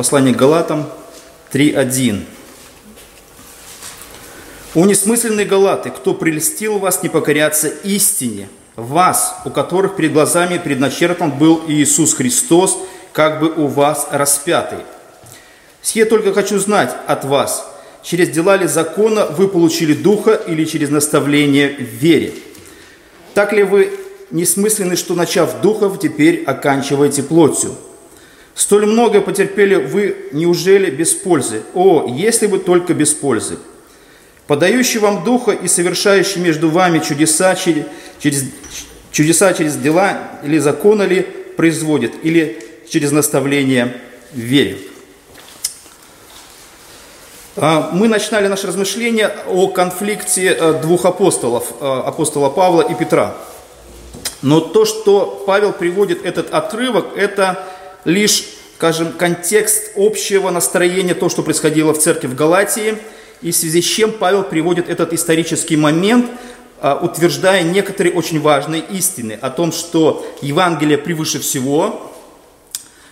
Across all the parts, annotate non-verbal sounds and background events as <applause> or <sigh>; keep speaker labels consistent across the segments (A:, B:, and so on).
A: Послание к Галатам 3.1. «О несмысленные Галаты, кто прелестил вас не покоряться истине, вас, у которых перед глазами предначертан был Иисус Христос, как бы у вас распятый. Сие только хочу знать от вас, через дела ли закона вы получили Духа или через наставление в вере? Так ли вы несмысленны, что, начав Духов, теперь оканчиваете плотью? Столь много потерпели вы, неужели без пользы? О, если бы только без пользы! Подающий вам Духа и совершающий между вами чудеса через, чудеса через дела или закона ли производит, или через наставление в вере. А, мы начинали наше размышление о конфликте э, двух апостолов, э, апостола Павла и Петра. Но то, что Павел приводит этот отрывок, это лишь, скажем, контекст общего настроения, то, что происходило в церкви в Галатии, и в связи с чем Павел приводит этот исторический момент, э, утверждая некоторые очень важные истины о том, что Евангелие превыше всего,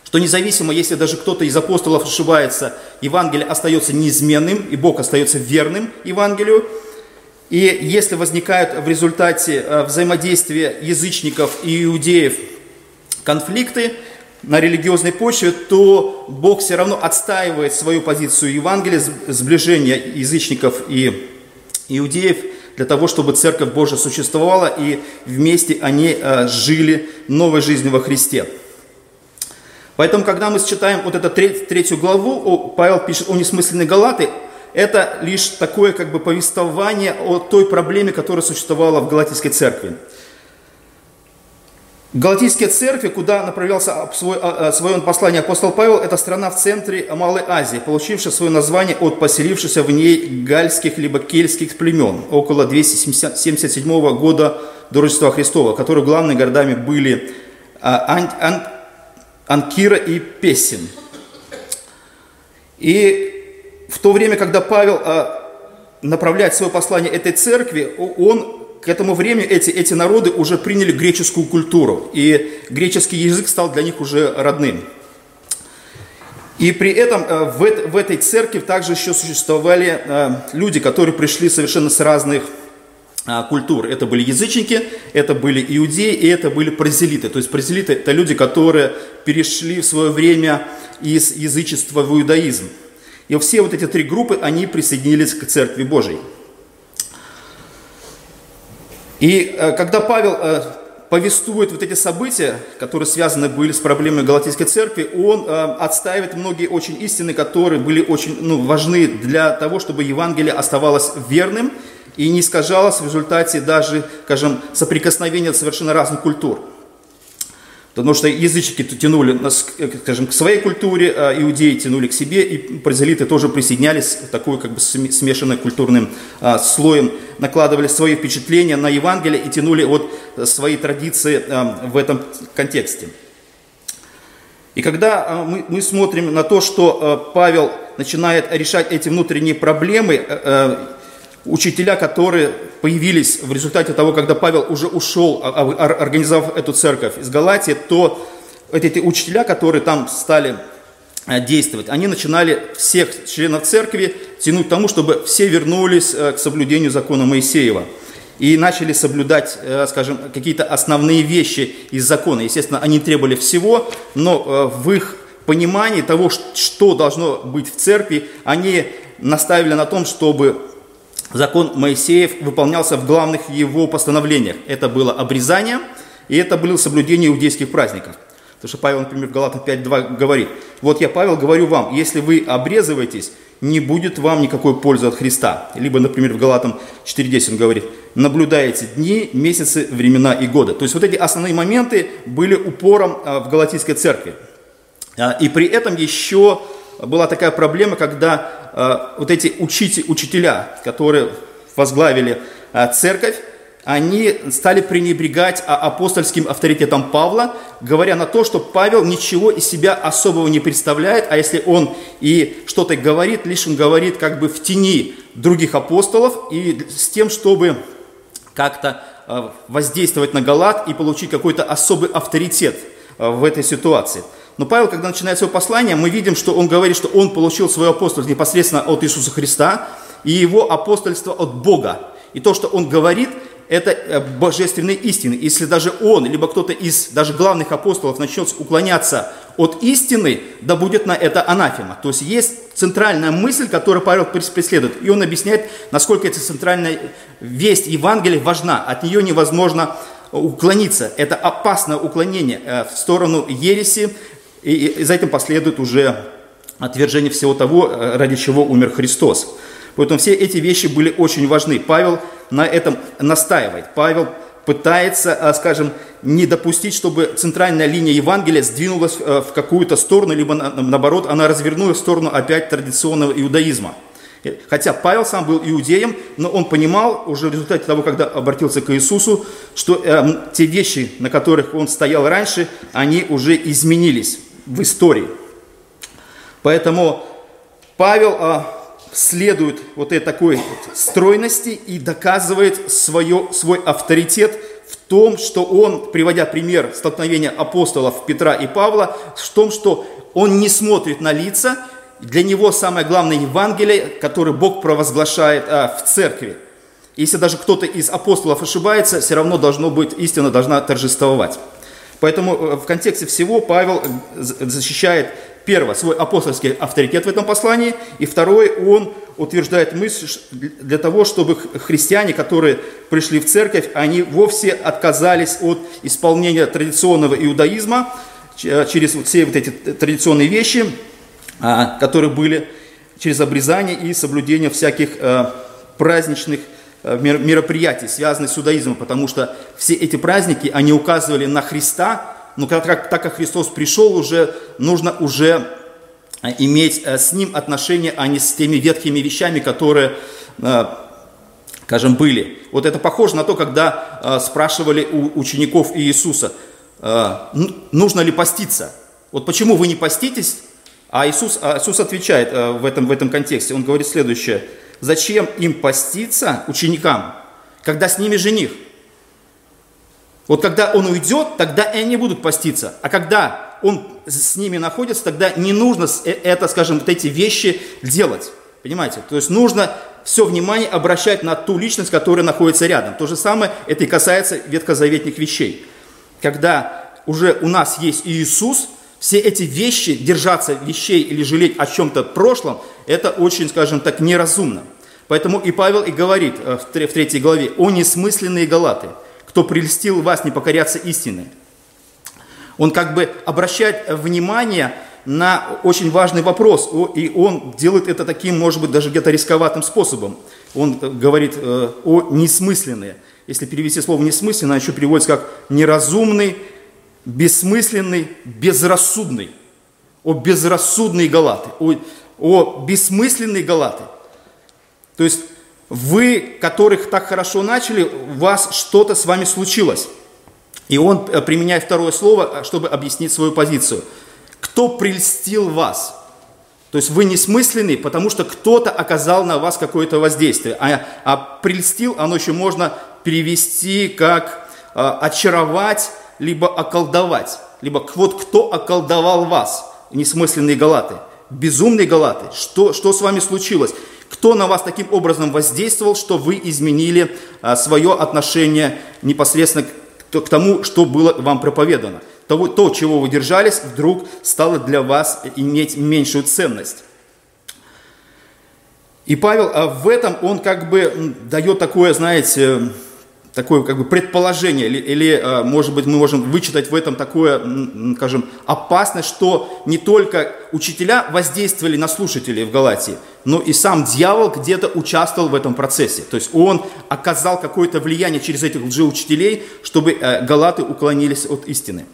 A: что независимо, если даже кто-то из апостолов ошибается, Евангелие остается неизменным, и Бог остается верным Евангелию. И если возникают в результате э, взаимодействия язычников и иудеев конфликты на религиозной почве, то Бог все равно отстаивает свою позицию Евангелия, сближения язычников и иудеев, для того, чтобы Церковь Божия существовала, и вместе они э, жили новой жизнью во Христе. Поэтому, когда мы читаем вот эту третью главу, Павел пишет о несмысленной Галаты, это лишь такое как бы повествование о той проблеме, которая существовала в Галатийской церкви. Галатийские церкви, куда направлялся а, а, свое послание апостол Павел, это страна в центре Малой Азии, получившая свое название от поселившихся в ней гальских либо кельтских племен около 277 года до Рождества Христова, которые главными городами были Ан, Ан, Анкира и Песин. И в то время, когда Павел а, направляет свое послание этой церкви, он к этому времени эти, эти народы уже приняли греческую культуру, и греческий язык стал для них уже родным. И при этом а, в, в этой церкви также еще существовали а, люди, которые пришли совершенно с разных а, культур. Это были язычники, это были иудеи и это были прозелиты. То есть прозелиты – это люди, которые перешли в свое время из язычества в иудаизм. И все вот эти три группы, они присоединились к Церкви Божией. И э, когда Павел э, повествует вот эти события, которые связаны были с проблемой Галатийской церкви, он э, отстаивает многие очень истины, которые были очень ну, важны для того, чтобы Евангелие оставалось верным – и не искажалось в результате даже, скажем, соприкосновения совершенно разных культур. Потому что язычники тянули, скажем, к своей культуре, а иудеи тянули к себе, и прозелиты тоже присоединялись к такой как бы смешанным культурным а, слоем, накладывали свои впечатления на Евангелие и тянули вот свои традиции а, в этом контексте. И когда а, мы, смотрим на то, что Павел начинает решать эти внутренние проблемы, учителя, которые появились в результате того, когда Павел уже ушел, а, а, организовав эту церковь из Галатии, то эти учителя, которые там стали э, действовать, они начинали всех членов церкви тянуть к тому, чтобы все вернулись э, к соблюдению закона Моисеева и начали соблюдать, э, скажем, какие-то основные вещи из закона. Естественно, они требовали всего, но в их понимании того, что должно быть в церкви, они наставили на том, чтобы закон Моисеев выполнялся в главных его постановлениях. Это было обрезание, и это было соблюдение иудейских праздников. Потому что Павел, например, в Галатах 5.2 говорит, вот я, Павел, говорю вам, если вы обрезываетесь, не будет вам никакой пользы от Христа. Либо, например, в Галатам 4.10 он говорит, наблюдаете дни, месяцы, времена и годы. То есть вот эти основные моменты были упором а, в Галатийской церкви. А, и при этом еще была такая проблема, когда э, вот эти учитель, учителя, которые возглавили церковь, они стали пренебрегать а, апостольским авторитетом Павла, говоря на то, что Павел ничего из себя особого не представляет, а если он и что-то говорит, лишь он говорит как бы в тени других апостолов и с тем, чтобы как-то э, воздействовать на Галат и получить какой-то особый авторитет в этой ситуации. Но Павел, когда начинает свое послание, мы видим, что он говорит, что он получил свое апостольство непосредственно от Иисуса Христа и его апостольство от Бога. И то, что он говорит, это э, божественные истины. Если даже он, либо кто-то из даже главных апостолов начнет уклоняться от истины, да будет на это анафема. То есть есть центральная мысль, которую Павел преследует. И он объясняет, насколько эта центральная весть Евангелия важна. От нее невозможно уклониться. Это опасное уклонение э, в сторону ереси, и за этим последует уже отвержение всего того, э, ради чего умер Христос. Поэтому все эти вещи были очень важны. Павел на этом настаивает. Павел пытается, э, скажем, не допустить, чтобы центральная линия Евангелия сдвинулась в какую-то сторону, либо наоборот, она развернулась в сторону опять традиционного иудаизма – Хотя Павел сам был иудеем, но он понимал уже в результате того, когда обратился к Иисусу, что э, те вещи, на которых он стоял раньше, они уже изменились в истории. Поэтому Павел э, следует вот этой такой вот стройности и доказывает свое, свой авторитет в том, что он, приводя пример столкновения апостолов Петра и Павла, в том, что он не смотрит на лица, для него самое главное Евангелие, которое Бог провозглашает а, в церкви. Если даже кто-то из апостолов ошибается, все равно должно быть, истина должна торжествовать. Поэтому э, в контексте всего Павел э, защищает, первое, свой апостольский авторитет в этом послании, и второе, он утверждает мысль для того, чтобы христиане, которые пришли в церковь, они вовсе отказались от исполнения традиционного иудаизма э, через все вот эти традиционные вещи, а, которые были через обрезание и соблюдение всяких э, праздничных э, мероприятий, связанных с иудаизмом, потому что все эти праздники, они указывали на Христа, но как, так как Христос пришел, уже нужно уже э, иметь с Ним отношения, а не с теми ветхими вещами, которые, скажем, были. Вот это похоже на то, когда спрашивали у учеников Иисуса, нужно ли поститься. Вот почему вы не поститесь, а Иисус, а Иисус отвечает э, в этом, в этом контексте, он говорит следующее. Зачем им поститься, ученикам, когда с ними жених? Вот когда он уйдет, тогда и они будут поститься. А когда он с ними находится, тогда не нужно э, это, скажем, вот эти вещи делать. Понимаете? То есть нужно все внимание обращать на ту личность, которая находится рядом. То же самое это и касается ветхозаветных вещей. Когда уже у нас есть Иисус, все эти вещи, держаться вещей или жалеть о чем-то прошлом, это очень, скажем так, неразумно. Поэтому и Павел и говорит э, в третьей главе, «О несмысленные галаты, кто прельстил вас не покоряться истины». Он как бы обращает внимание на очень важный вопрос, и он делает это таким, может быть, даже где-то рисковатым способом. Он говорит э, о несмысленные. Если перевести слово «несмысленно», еще переводится как «неразумный», бессмысленный, безрассудный. О безрассудные галаты, о, о бессмысленные галаты. То есть вы, которых так хорошо начали, у вас что-то с вами случилось. И он э, применяет второе слово, э, чтобы объяснить свою позицию. Кто прельстил вас? То есть вы несмысленный, потому что кто-то оказал на вас какое-то воздействие. А, а прельстил, оно еще можно перевести как а, очаровать, либо околдовать, либо вот кто околдовал вас, несмысленные галаты, безумные галаты, что, что с вами случилось, кто на вас таким образом воздействовал, что вы изменили а, свое отношение непосредственно к, тому, что было вам проповедано. То, то, чего вы держались, вдруг стало для вас иметь меньшую ценность. И Павел а в этом, он как бы дает такое, знаете, такое как бы предположение, или, или, э, может быть, мы можем вычитать в этом такое, скажем, опасность, что не только учителя воздействовали на слушателей в Галатии, но и сам дьявол где-то участвовал в этом процессе. То есть он оказал какое-то влияние через этих лжеучителей, чтобы э, галаты уклонились от истины.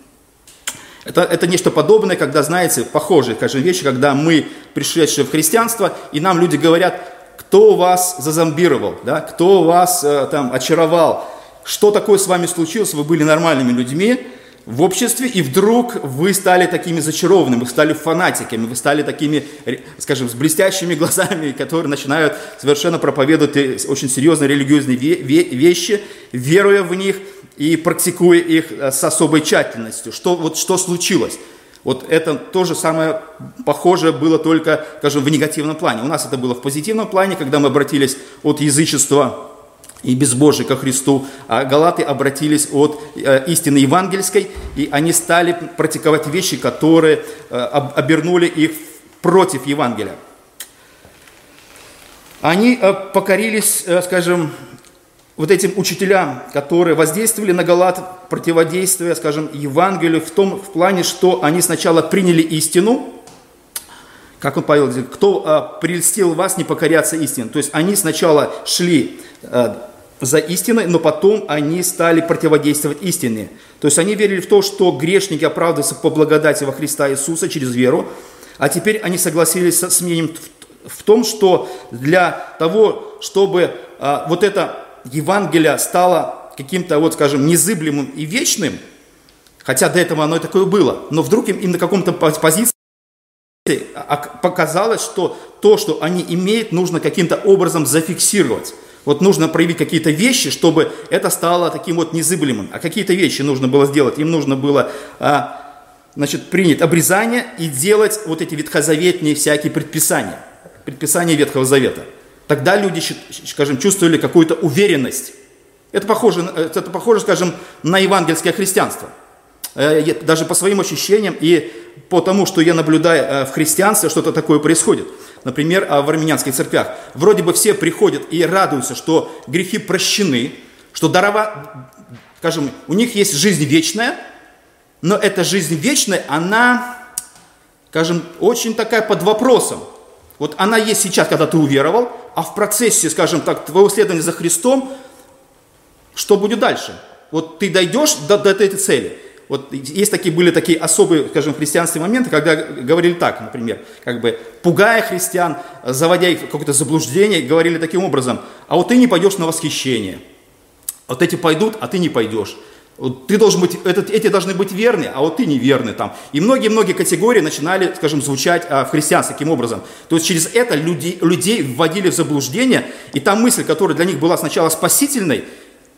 A: Это, это нечто подобное, когда, знаете, похожие, скажем, вещи, когда мы, пришедшие в христианство, и нам люди говорят, кто вас зазомбировал, да, кто вас э, там очаровал, что такое с вами случилось, вы были нормальными людьми в обществе, и вдруг вы стали такими зачарованными, вы стали фанатиками, вы стали такими, скажем, с блестящими <laughs> глазами, которые начинают совершенно проповедовать э, очень серьезные религиозные вещи, веруя в них и практикуя их э, с особой тщательностью. Что, вот, что случилось? Вот это то же самое похожее было только, скажем, в негативном плане. У нас это было в позитивном плане, когда мы обратились от язычества и безбожия ко Христу, а галаты обратились от э, истины евангельской, и они стали практиковать вещи, которые э, обернули их против Евангелия. Они э, покорились, скажем, вот этим учителям, которые воздействовали на Галат, противодействуя, скажем, Евангелию в том в плане, что они сначала приняли истину, как он Павел говорит, кто прельстил вас не покоряться истине. То есть они сначала шли за истиной, но потом они стали противодействовать истине. То есть они верили в то, что грешники оправдываются по благодати во Христа Иисуса через веру, а теперь они согласились с мнением в, том, что для того, чтобы а, вот это Евангелие стало каким-то, вот скажем, незыблемым и вечным, хотя до этого оно и такое было, но вдруг им, им на каком-то позиции показалось, что то, что они имеют, нужно каким-то образом зафиксировать. Вот нужно проявить какие-то вещи, чтобы это стало таким вот незыблемым. А какие-то вещи нужно было сделать. Им нужно было а, значит, принять обрезание и делать вот эти ветхозаветные всякие предписания. Предписания Ветхого Завета. Тогда люди, скажем, чувствовали какую-то уверенность. Это похоже, это похоже, скажем, на евангельское христианство. Э, даже по своим ощущениям и по тому, что я наблюдаю э, в христианстве, что-то такое происходит. Например, в армянских церквях. Вроде бы все приходят и радуются, что грехи прощены, что дарова, скажем, у них есть жизнь вечная, но эта жизнь вечная, она, скажем, очень такая под вопросом. Вот она есть сейчас, когда ты уверовал, а в процессе, скажем так, твоего следования за Христом, что будет дальше? Вот ты дойдешь до, до этой цели. Вот есть такие, были такие особые, скажем, в христианстве моменты, когда говорили так, например, как бы пугая христиан, заводя их в какое-то заблуждение, говорили таким образом, а вот ты не пойдешь на восхищение, вот эти пойдут, а ты не пойдешь. Ты должен быть, этот, эти должны быть верны, а вот ты неверный там. И многие-многие категории начинали, скажем, звучать а, в христианстве таким образом. То есть через это люди, людей вводили в заблуждение, и та мысль, которая для них была сначала спасительной,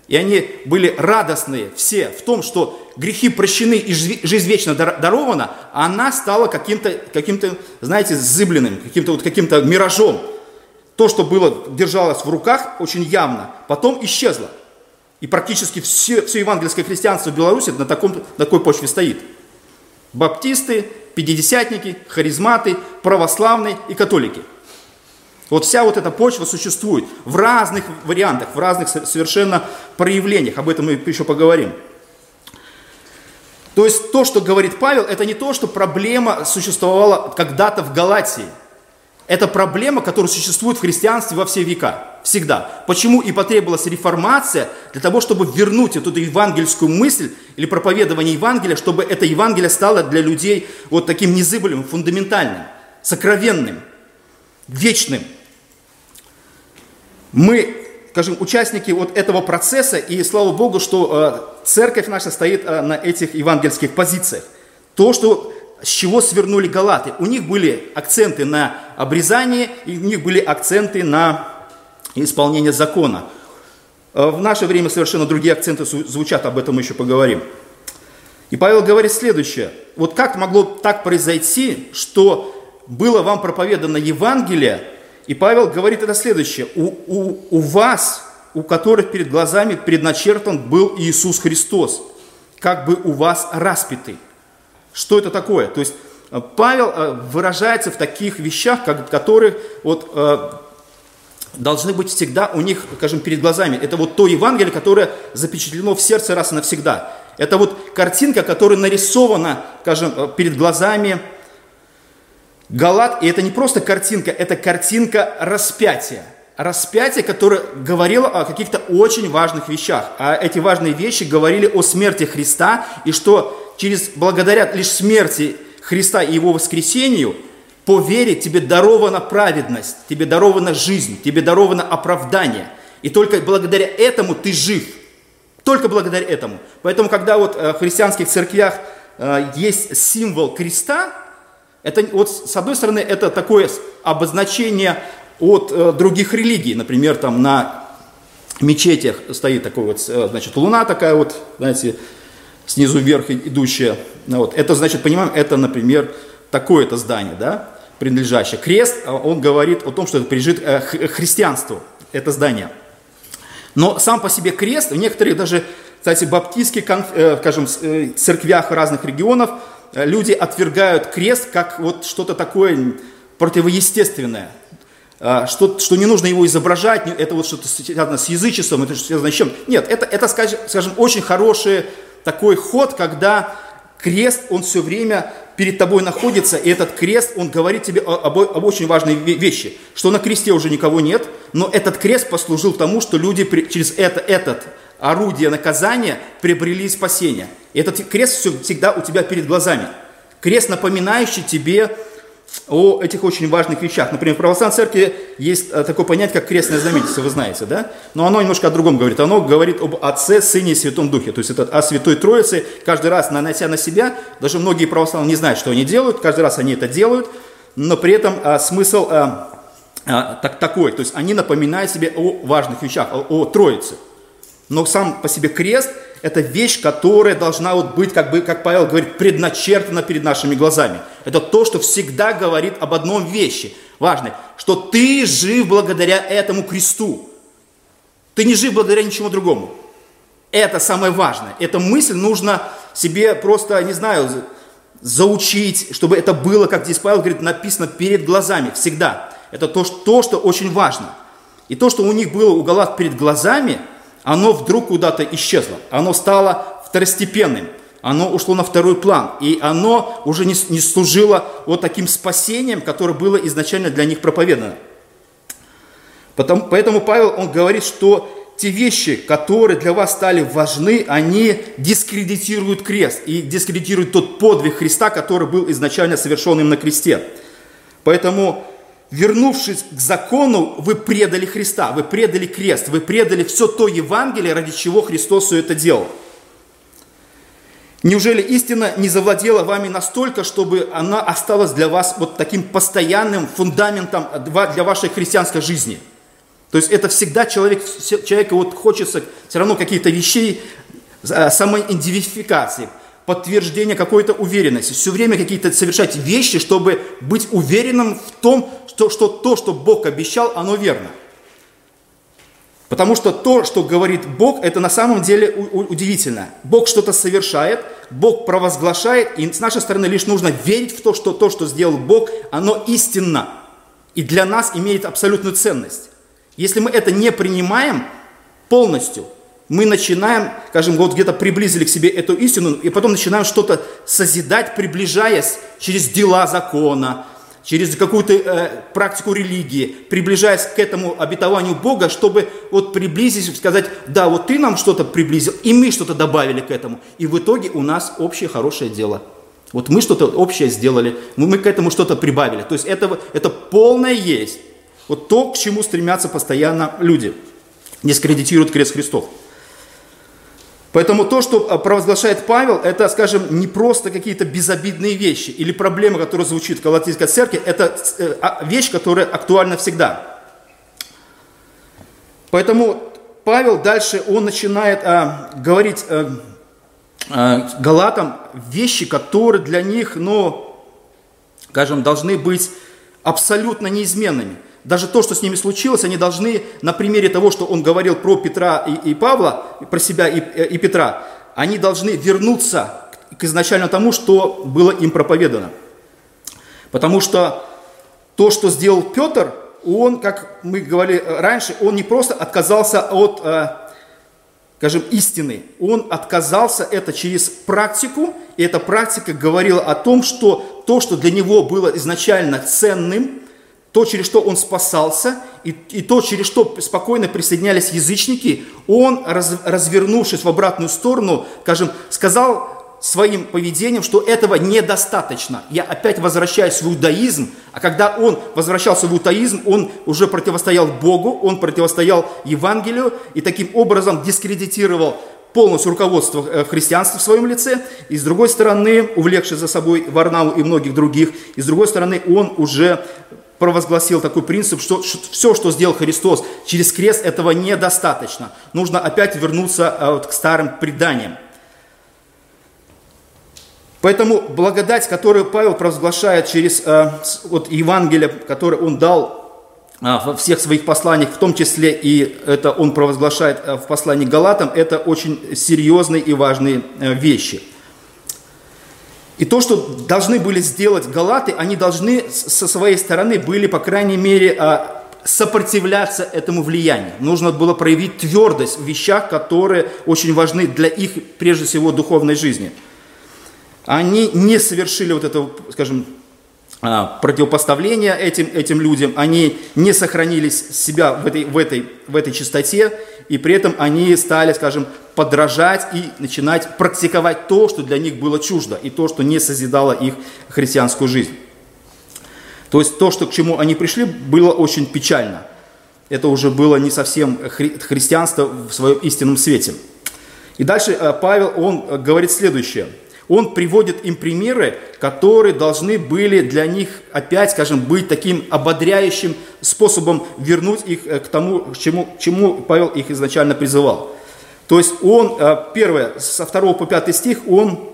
A: и они были радостные все в том, что грехи прощены и жизнь вечно дарована, она стала каким-то, каким-то знаете, зыбленным, каким-то вот каким-то миражом. То, что было, держалось в руках, очень явно, потом исчезло. И практически все, все евангельское христианство в Беларуси на, таком, на такой почве стоит. Баптисты, пятидесятники, харизматы, православные и католики. Вот вся вот эта почва существует в разных вариантах, в разных совершенно проявлениях. Об этом мы еще поговорим. То есть то, что говорит Павел, это не то, что проблема существовала когда-то в Галатии – это проблема, которая существует в христианстве во все века. Всегда. Почему и потребовалась реформация? Для того, чтобы вернуть эту евангельскую мысль или проповедование Евангелия, чтобы это Евангелие стало для людей вот таким незыблемым, фундаментальным, сокровенным, вечным. Мы, скажем, участники вот этого процесса, и слава Богу, что э, церковь наша стоит э, на этих евангельских позициях. То, что с чего свернули галаты. У них были акценты на обрезание, и у них были акценты на исполнение закона. Э, в наше время совершенно другие акценты звучат, об этом мы еще поговорим. И Павел говорит следующее. Вот как могло так произойти, что было вам проповедано Евангелие, и Павел говорит это следующее. У, у, у вас, у которых перед глазами предначертан был Иисус Христос, как бы у вас распятый. Что это такое? То есть э, Павел э, выражается в таких вещах, как, которые вот, э, должны быть всегда у них, скажем, перед глазами. Это вот то Евангелие, которое запечатлено в сердце раз и навсегда. Это вот картинка, которая нарисована, скажем, перед глазами Галат. И это не просто картинка, это картинка распятия. Распятие, которое говорило о каких-то очень важных вещах. А эти важные вещи говорили о смерти Христа и что через, благодаря лишь смерти Христа и Его воскресению, по вере тебе дарована праведность, тебе дарована жизнь, тебе даровано оправдание. И только благодаря этому ты жив. Только благодаря этому. Поэтому, когда вот э, в христианских церквях э, есть символ креста, это вот с одной стороны это такое обозначение от э, других религий. Например, там на мечетях стоит такой вот, значит, луна такая вот, знаете, снизу вверх идущее. Ну, вот. Это значит, понимаем, это, например, такое-то здание, да, принадлежащее. Крест, а он говорит о том, что это принадлежит э, христианству, это здание. Но сам по себе крест, в некоторых даже, кстати, баптистских, э, скажем, э, церквях разных регионов, люди отвергают крест как вот что-то такое противоестественное. А, что, что не нужно его изображать, это вот что-то связано с язычеством, это что связано с чем. Нет, это, это скажем, скажем, очень хороший такой ход, когда крест, он все время перед тобой находится, и этот крест, он говорит тебе об, об очень важной вещи, что на кресте уже никого нет, но этот крест послужил тому, что люди через это, этот орудие наказания приобрели спасение. И этот крест всегда у тебя перед глазами. Крест, напоминающий тебе о этих очень важных вещах. Например, в православной церкви есть э, такое понятие, как крестное знаменительство, вы знаете, да? Но оно немножко о другом говорит. Оно говорит об Отце, Сыне и Святом Духе. То есть это о Святой Троице. Каждый раз, нанося на себя, даже многие православные не знают, что они делают, каждый раз они это делают, но при этом а, смысл а, а, так, такой. То есть они напоминают себе о важных вещах, о, о Троице. Но сам по себе крест – это вещь, которая должна вот быть, как, бы, как Павел говорит, предначертана перед нашими глазами. Это то, что всегда говорит об одном вещи, важной, что ты жив благодаря этому кресту. Ты не жив благодаря ничему другому. Это самое важное. Эту мысль нужно себе просто, не знаю, заучить, чтобы это было, как здесь Павел говорит, написано перед глазами всегда. Это то, то что очень важно. И то, что у них было у Галат перед глазами – оно вдруг куда-то исчезло, оно стало второстепенным, оно ушло на второй план, и оно уже не, не служило вот таким спасением, которое было изначально для них проповедано. Потому, поэтому Павел, он говорит, что те вещи, которые для вас стали важны, они дискредитируют крест и дискредитируют тот подвиг Христа, который был изначально совершен им на кресте. Поэтому вернувшись к закону, вы предали Христа, вы предали крест, вы предали все то Евангелие, ради чего Христос все это делал. Неужели истина не завладела вами настолько, чтобы она осталась для вас вот таким постоянным фундаментом для вашей христианской жизни? То есть это всегда человек, человека вот хочется все равно каких-то вещей, а, самоидентификации, подтверждение какой-то уверенности, все время какие-то совершать вещи, чтобы быть уверенным в том, что, что то, что Бог обещал, оно верно. Потому что то, что говорит Бог, это на самом деле удивительно. Бог что-то совершает, Бог провозглашает, и с нашей стороны лишь нужно верить в то, что то, что сделал Бог, оно истинно. И для нас имеет абсолютную ценность. Если мы это не принимаем полностью, мы начинаем, скажем, вот где-то приблизили к себе эту истину, и потом начинаем что-то созидать, приближаясь через дела закона, через какую-то э, практику религии, приближаясь к этому обетованию Бога, чтобы вот приблизить, сказать, да, вот ты нам что-то приблизил, и мы что-то добавили к этому. И в итоге у нас общее хорошее дело. Вот мы что-то общее сделали, мы, мы к этому что-то прибавили. То есть это, это полное есть. Вот то, к чему стремятся постоянно люди. Дискредитируют крест Христов. Поэтому то, что а, провозглашает Павел, это, скажем, не просто какие-то безобидные вещи или проблемы, которые звучит в Галатийской церкви, это э, а, вещь, которая актуальна всегда. Поэтому Павел дальше, он начинает а, говорить а, а, галатам вещи, которые для них, ну, скажем, должны быть абсолютно неизменными даже то, что с ними случилось, они должны на примере того, что он говорил про Петра и, и Павла, про себя и, э, и Петра, они должны вернуться к изначально тому, что было им проповедано. Потому что то, что сделал Петр, он, как мы говорили раньше, он не просто отказался от, э, скажем, истины, он отказался это через практику, и эта практика говорила о том, что то, что для него было изначально ценным, то, через что он спасался, и, и то, через что спокойно присоединялись язычники, он, раз, развернувшись в обратную сторону, скажем, сказал своим поведением, что этого недостаточно. Я опять возвращаюсь в иудаизм, а когда он возвращался в иудаизм, он уже противостоял Богу, он противостоял Евангелию и таким образом дискредитировал полностью руководство э, христианства в своем лице, и с другой стороны, увлекший за собой Варнаву и многих других, и с другой стороны, он уже провозгласил такой принцип, что все, что сделал Христос через крест, этого недостаточно. Нужно опять вернуться а, вот, к старым преданиям. Поэтому благодать, которую Павел провозглашает через э, вот Евангелие, которое он дал э, во всех своих посланиях, в том числе и это он провозглашает э, в послании Галатам, это очень серьезные и важные э, вещи. И то, что должны были сделать Галаты, они должны со своей стороны были, по крайней мере, э, сопротивляться этому влиянию. Нужно было проявить твердость в вещах, которые очень важны для их, прежде всего, духовной жизни – они не совершили вот этого, скажем, а, противопоставления этим, этим людям, они не сохранили себя в этой, в, этой, в этой чистоте, и при этом они стали, скажем, подражать и начинать практиковать то, что для них было чуждо, и то, что не созидало их христианскую жизнь. То есть то, что к чему они пришли, было очень печально. Это уже было не совсем хри- христианство в своем истинном свете. И дальше э, Павел, он э, говорит следующее – он приводит им примеры, которые должны были для них опять, скажем, быть таким ободряющим способом вернуть их э, к тому, чему, чему Павел их изначально призывал. То есть он, э, первое, со 2 по 5 стих, он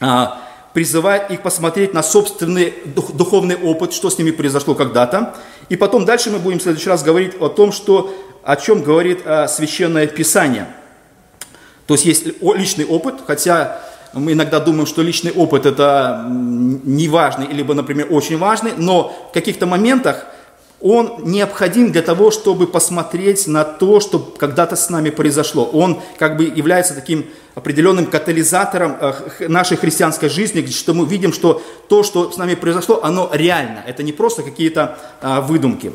A: а, призывает их посмотреть на собственный духовный опыт, что с ними произошло когда-то. И потом дальше мы будем в следующий раз говорить о том, что, о чем говорит э, Священное Писание. То есть есть личный опыт, хотя мы иногда думаем, что личный опыт это не важный, либо, например, очень важный, но в каких-то моментах он необходим для того, чтобы посмотреть на то, что когда-то с нами произошло. Он как бы является таким определенным катализатором э, нашей христианской жизни, что мы видим, что то, что с нами произошло, оно реально. Это не просто какие-то а, выдумки.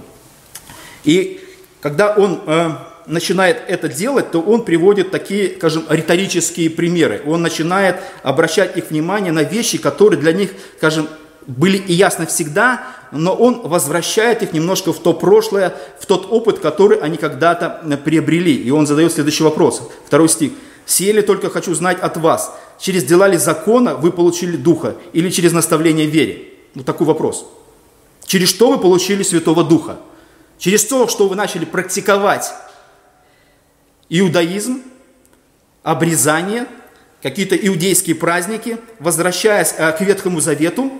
A: И когда он э, начинает это делать, то он приводит такие, скажем, риторические примеры. Он начинает обращать их внимание на вещи, которые для них, скажем, были и ясно всегда, но он возвращает их немножко в то прошлое, в тот опыт, который они когда-то приобрели. И он задает следующий вопрос, второй стих. «Сие ли только хочу знать от вас, через дела ли закона вы получили Духа или через наставление вере?» Вот такой вопрос. Через что вы получили Святого Духа? Через то, что вы начали практиковать иудаизм, обрезание, какие-то иудейские праздники, возвращаясь э, к Ветхому Завету,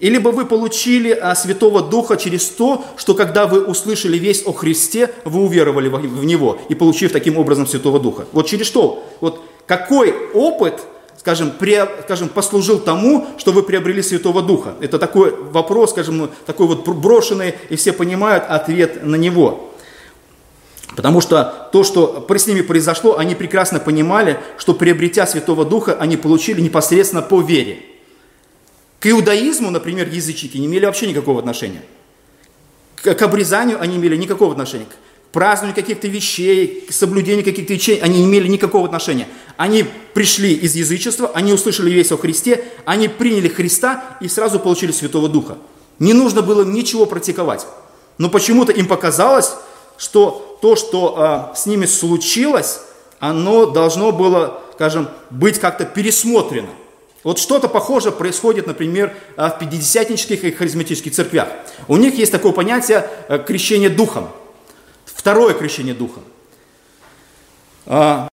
A: или бы вы получили а, Святого Духа через то, что когда вы услышали весть о Христе, вы уверовали в Него и получив таким образом Святого Духа. Вот через что? Вот какой опыт, скажем, при, скажем, послужил тому, что вы приобрели Святого Духа? Это такой вопрос, скажем, такой вот брошенный, и все понимают ответ на него. Потому что то, что с ними произошло, они прекрасно понимали, что приобретя Святого Духа, они получили непосредственно по вере. К иудаизму, например, язычники не имели вообще никакого отношения. К, обрезанию они имели никакого отношения. К празднованию каких-то вещей, к соблюдению каких-то вещей они не имели никакого отношения. Они пришли из язычества, они услышали весть о Христе, они приняли Христа и сразу получили Святого Духа. Не нужно было ничего практиковать. Но почему-то им показалось, что то, что а, с ними случилось, оно должно было, скажем, быть как-то пересмотрено. Вот что-то похожее происходит, например, а, в пятидесятнических и харизматических церквях. У них есть такое понятие а, крещение духом. Второе крещение духом. А,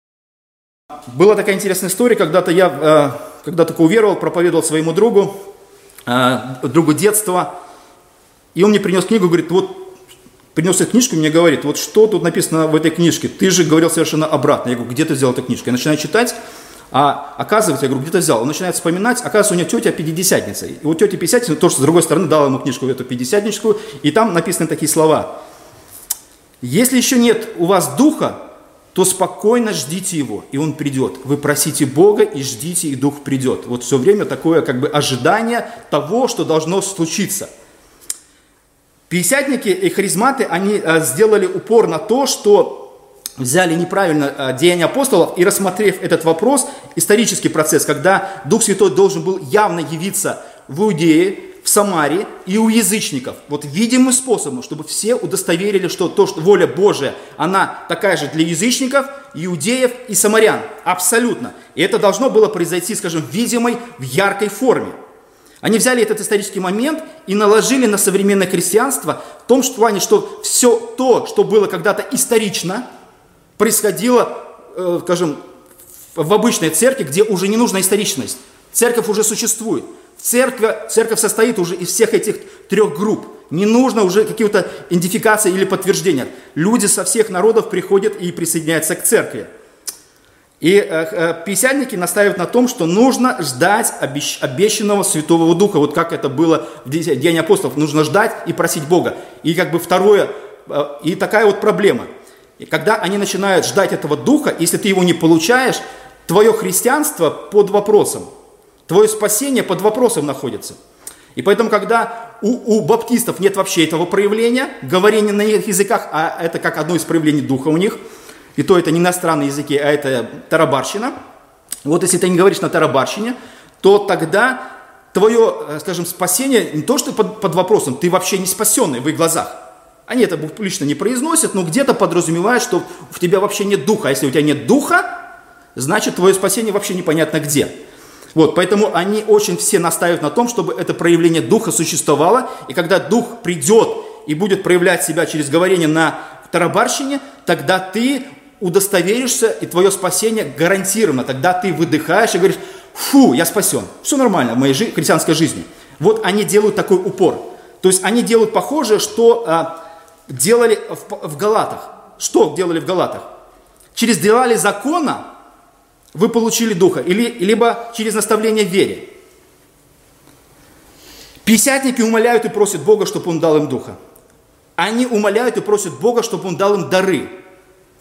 A: была такая интересная история, когда-то я, когда только уверовал, проповедовал своему другу, другу детства, и он мне принес книгу, говорит, вот принес эту книжку, мне говорит, вот что тут написано в этой книжке, ты же говорил совершенно обратно. Я говорю, где ты взял эту книжку? Я начинаю читать, а оказывается, я говорю, где ты взял? Он начинает вспоминать, оказывается, у него тетя пятидесятница. И вот тетя пятидесятница, то, что с другой стороны дала ему книжку эту пятидесятническую, и там написаны такие слова. Если еще нет у вас духа, то спокойно ждите его, и он придет. Вы просите Бога и ждите, и дух придет. Вот все время такое как бы ожидание того, что должно случиться – Пятидесятники и харизматы, они э, сделали упор на то, что взяли неправильно э, деяния апостолов и рассмотрев этот вопрос, исторический процесс, когда Дух Святой должен был явно явиться в Иудее, в Самаре и у язычников. Вот видимым способом, чтобы все удостоверили, что то, что воля Божия, она такая же для язычников, иудеев и самарян. Абсолютно. И это должно было произойти, скажем, в видимой, в яркой форме. Они взяли этот исторический момент и наложили на современное христианство в том плане, что все то, что было когда-то исторично, происходило, э, скажем, в обычной церкви, где уже не нужна историчность. Церковь уже существует. Церковь, церковь состоит уже из всех этих трех групп. Не нужно уже какие-то идентификации или подтверждения. Люди со всех народов приходят и присоединяются к церкви. И э, э, писятники настаивают на том, что нужно ждать обещ, обещанного Святого Духа, вот как это было в День апостолов. Нужно ждать и просить Бога. И как бы второе, э, и такая вот проблема. И когда они начинают ждать этого Духа, если ты его не получаешь, твое христианство под вопросом. Твое спасение под вопросом находится. И поэтому, когда у, у баптистов нет вообще этого проявления, говорения на их языках, а это как одно из проявлений духа у них, и то это не иностранные языки, а это тарабарщина. Вот если ты не говоришь на тарабарщине, то тогда твое, э, скажем, спасение не то, что под, под вопросом, ты вообще не спасенный в их глазах. Они это публично не произносят, но где-то подразумевают, что в тебя вообще нет духа. А если у тебя нет духа, значит твое спасение вообще непонятно где. Вот, поэтому они очень все настаивают на том, чтобы это проявление Духа существовало, и когда Дух придет и будет проявлять себя через говорение на тарабарщине, тогда ты удостоверишься, и твое спасение гарантировано. Тогда ты выдыхаешь и говоришь, фу, я спасен. Все нормально в моей жи- христианской жизни. Вот они делают такой упор. То есть они делают похожее, что а, делали в, в Галатах. Что делали в Галатах? Через дела закона вы получили Духа, или, либо через наставление в вере. Пятидесятники умоляют и просят Бога, чтобы Он дал им Духа. Они умоляют и просят Бога, чтобы Он дал им дары.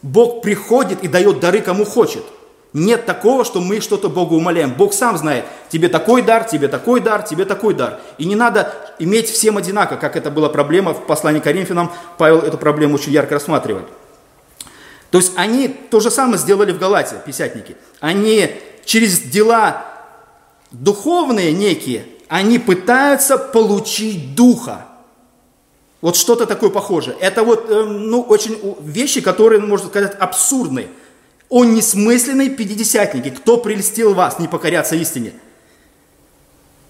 A: Бог приходит и дает дары, кому хочет. Нет такого, что мы что-то Богу умоляем. Бог сам знает, тебе такой дар, тебе такой дар, тебе такой дар. И не надо иметь всем одинаково, как это была проблема в послании к Коринфянам. Павел эту проблему очень ярко рассматривает. То есть они то же самое сделали в Галате, писятники. Они через дела духовные некие, они пытаются получить духа. Вот что-то такое похожее. Это вот, э, ну, очень вещи, которые, можно сказать, абсурдные. О несмысленные пятидесятники, кто прельстил вас не покоряться истине?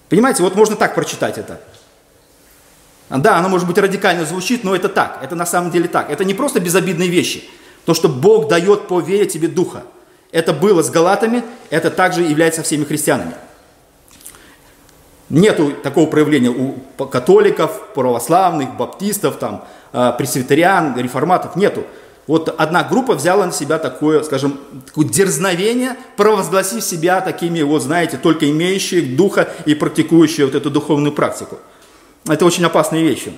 A: Понимаете, вот можно так прочитать это. Да, оно может быть радикально звучит, но это так, это на самом деле так. Это не просто безобидные вещи – то, что Бог дает по вере тебе духа. Это было с галатами, это также является всеми христианами. Нету такого проявления у католиков, православных, баптистов, там, а, пресвитериан, реформатов, нету. Вот одна группа взяла на себя такое, скажем, такое дерзновение, провозгласив себя такими, вот знаете, только имеющие духа и практикующие вот эту духовную практику. Это очень опасные вещи.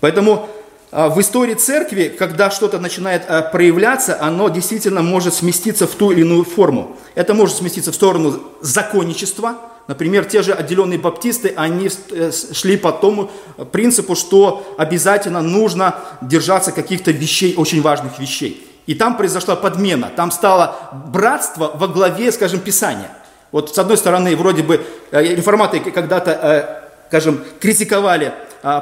A: Поэтому а, в истории церкви, когда что-то начинает а, проявляться, оно действительно может сместиться в ту или иную форму. Это может сместиться в сторону законничества. Например, те же отделенные баптисты, они э, шли по тому принципу, что обязательно нужно держаться каких-то вещей, очень важных вещей. И там произошла подмена, там стало братство во главе, скажем, Писания. Вот с одной стороны, вроде бы э, реформаторы когда-то, э, скажем, критиковали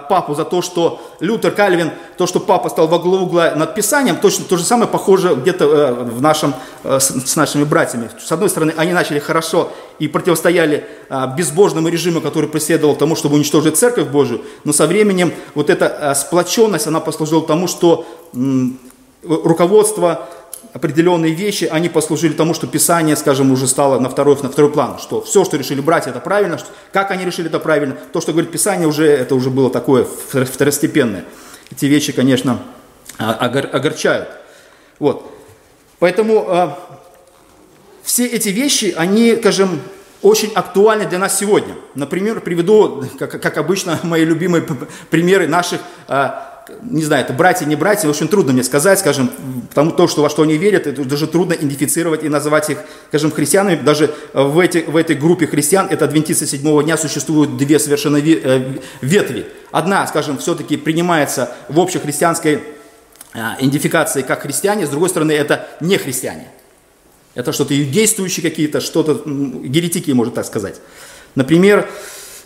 A: папу за то, что Лютер, Кальвин, то, что папа стал во главу угла над Писанием, точно то же самое похоже где-то в нашем, с нашими братьями. С одной стороны, они начали хорошо и противостояли а, безбожному режиму, который преследовал тому, чтобы уничтожить Церковь Божию, но со временем вот эта э, сплоченность, она послужила тому, что руководство определенные вещи, они послужили тому, что Писание, скажем, уже стало на второй, на второй план, что все, что решили братья, это правильно, что, как они решили это правильно, то, что говорит Писание, уже, это уже было такое второстепенное. Эти вещи, конечно, а, огор, огорчают. Вот. Поэтому все эти вещи, они, скажем, очень актуальны для нас сегодня. Например, приведу, как, как обычно, <laughs> мои любимые примеры наших э, не знаю, это братья, не братья, очень трудно мне сказать, скажем, потому то, что, во что они верят, это даже трудно идентифицировать и называть их, скажем, христианами. Даже в, эти, в этой группе христиан, это адвентисты седьмого дня, существуют две совершенно э, ветви. Одна, скажем, все-таки принимается в общехристианской а, идентификации как христиане, с другой стороны, это не христиане. Это что-то действующие какие-то, что-то, еретики, можно так сказать. Например,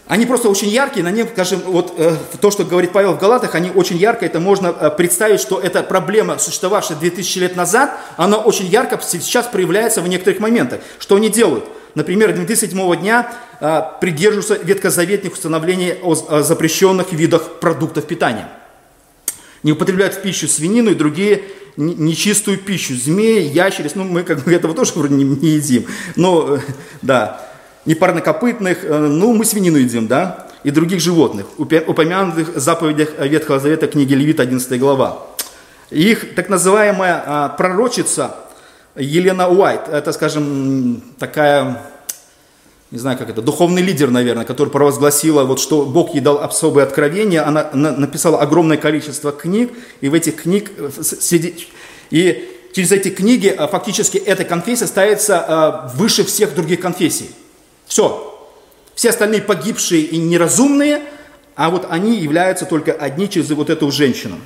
A: они просто очень яркие, на них, скажем, вот э, то, что говорит Павел в Галатах, они очень ярко, это можно э, представить, что эта проблема, существовавшая 2000 лет назад, она очень ярко сейчас проявляется в некоторых моментах. Что они делают? Например, 2007 дня э, придерживаются ветхозаветных установлений о, о запрещенных видах продуктов питания. Не употребляют в пищу свинину и другие нечистую пищу. Змеи, ящериц, ну мы как бы этого тоже вроде не, не едим. Но, э, да, непарнокопытных, э, ну, мы свинину едим, да, и других животных, упомянутых в заповедях Ветхого Завета книги Левит, 11 глава. Их так называемая а, пророчица Елена Уайт, это, скажем, такая, не знаю как это, духовный лидер, наверное, который провозгласила, вот, что Бог ей дал особые откровения, она написала огромное количество книг, и в этих книг, э, среди, и через эти книги а, фактически эта конфессия ставится а, выше всех других конфессий. Все. Все остальные погибшие и неразумные, а вот они являются только одни через вот эту женщину.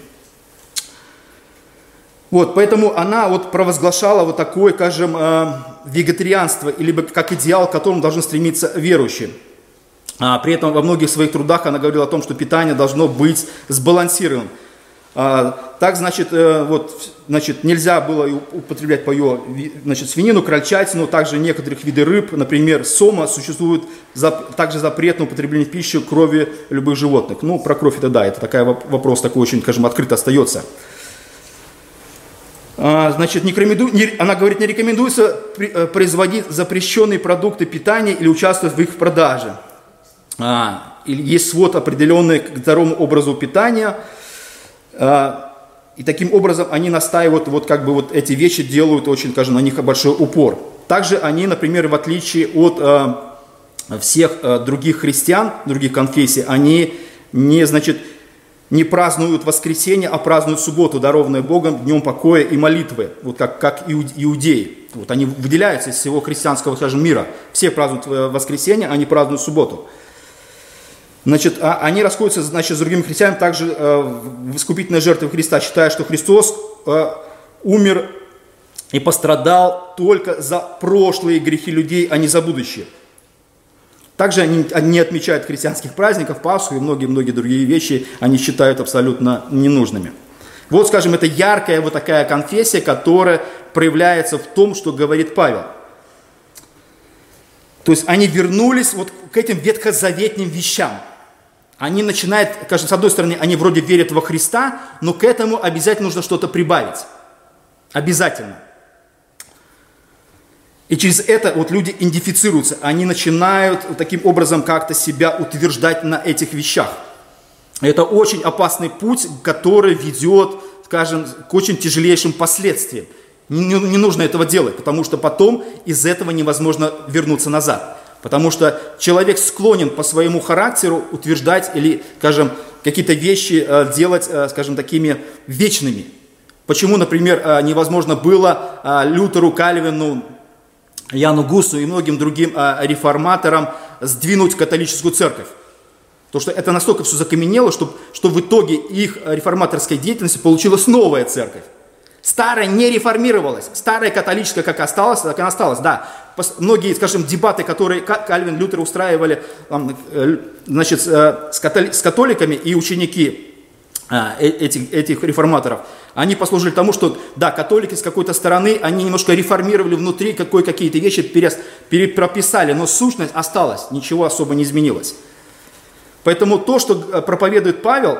A: Вот, поэтому она вот провозглашала вот такое, скажем, э, вегетарианство, или как идеал, к которому должны стремиться верующие. А при этом во многих своих трудах она говорила о том, что питание должно быть сбалансированным. А, так, значит, э, вот, значит, нельзя было употреблять по ее, значит, свинину, крольчатину, также некоторых видов рыб, например, сома, существует зап, также запрет на употребление в пищу крови любых животных. Ну, про кровь это да, это такой вопрос такой очень, скажем, открыто остается. А, значит, не не, она говорит, не рекомендуется э, производить запрещенные продукты питания или участвовать в их продаже. А, есть свод определенный к здоровому образу питания – а, и таким образом они настаивают, вот как бы вот эти вещи делают очень, скажем, на них большой упор. Также они, например, в отличие от э, всех э, других христиан, других конфессий, они не, значит, не празднуют воскресенье, а празднуют субботу, дарованную Богом, днем покоя и молитвы, вот как, как иудеи. Вот они выделяются из всего христианского, скажем, мира. Все празднуют э, воскресенье, они празднуют субботу. Значит, а, они расходятся значит, с другими христианами также э, в искупительной жертве Христа, считая, что Христос э, умер и пострадал только за прошлые грехи людей, а не за будущее. Также они, они отмечают христианских праздников, Пасху и многие-многие другие вещи они считают абсолютно ненужными. Вот, скажем, это яркая вот такая конфессия, которая проявляется в том, что говорит Павел. То есть они вернулись вот к этим ветхозаветным вещам – они начинают, скажем, с одной стороны, они вроде верят во Христа, но к этому обязательно нужно что-то прибавить. Обязательно. И через это вот люди идентифицируются, они начинают таким образом как-то себя утверждать на этих вещах. Это очень опасный путь, который ведет, скажем, к очень тяжелейшим последствиям. Не, не, нужно этого делать, потому что потом из этого невозможно вернуться назад. Потому что человек склонен по своему характеру утверждать или, скажем, какие-то вещи э, делать, э, скажем, такими вечными. Почему, например, э, невозможно было Лютеру, Кальвину, Яну Гусу и многим другим реформаторам сдвинуть католическую церковь? Потому что это настолько все закаменело, что, что в итоге их реформаторской деятельности получилась новая церковь. Старая не реформировалась. Старая католическая как осталась, так и осталась. Да, многие, скажем, дебаты, которые Кальвин, Лютер устраивали э, значит, э, с католиками и ученики э, этих, этих реформаторов, они послужили тому, что, да, католики с какой-то стороны, они немножко реформировали внутри, какой, какие-то вещи перес, перепрописали, но сущность осталась, ничего особо не изменилось. Поэтому то, что проповедует Павел,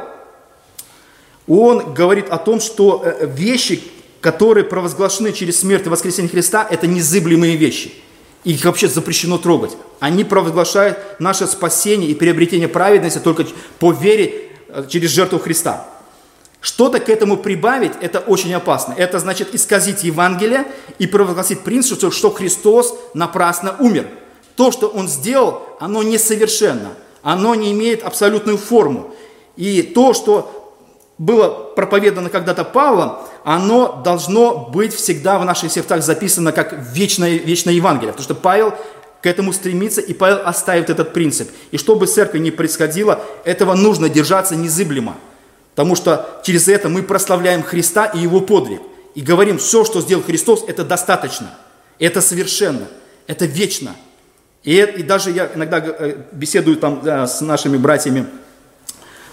A: он говорит о том, что вещи, которые провозглашены через смерть и воскресение Христа, это незыблемые вещи – их вообще запрещено трогать. Они провозглашают наше спасение и приобретение праведности только по вере э, через жертву Христа. Что-то к этому прибавить, это очень опасно. Это значит исказить Евангелие и провозгласить принцип, что, Христос напрасно умер. То, что Он сделал, оно несовершенно. Оно не имеет абсолютную форму. И то, что было проповедано когда-то Павлом, оно должно быть всегда в наших сердцах записано как вечное, вечное Евангелие. Потому что Павел к этому стремится, и Павел оставит этот принцип. И что бы церковь ни происходило, этого нужно держаться незыблемо. Потому что через это мы прославляем Христа и Его подвиг. И говорим, все, что сделал Христос, это достаточно. Это совершенно. Это вечно. И, и даже я иногда э, беседую там да, с нашими братьями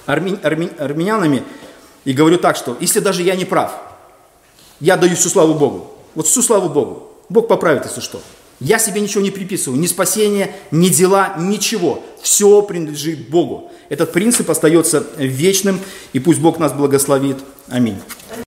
A: арми, арми, армянами, и говорю так, что если даже я не прав, я даю всю славу Богу. Вот всю славу Богу. Бог поправит, если что. Я себе ничего не приписываю, ни спасения, ни дела, ничего. Все принадлежит Богу. Этот принцип остается вечным, и пусть Бог нас благословит. Аминь.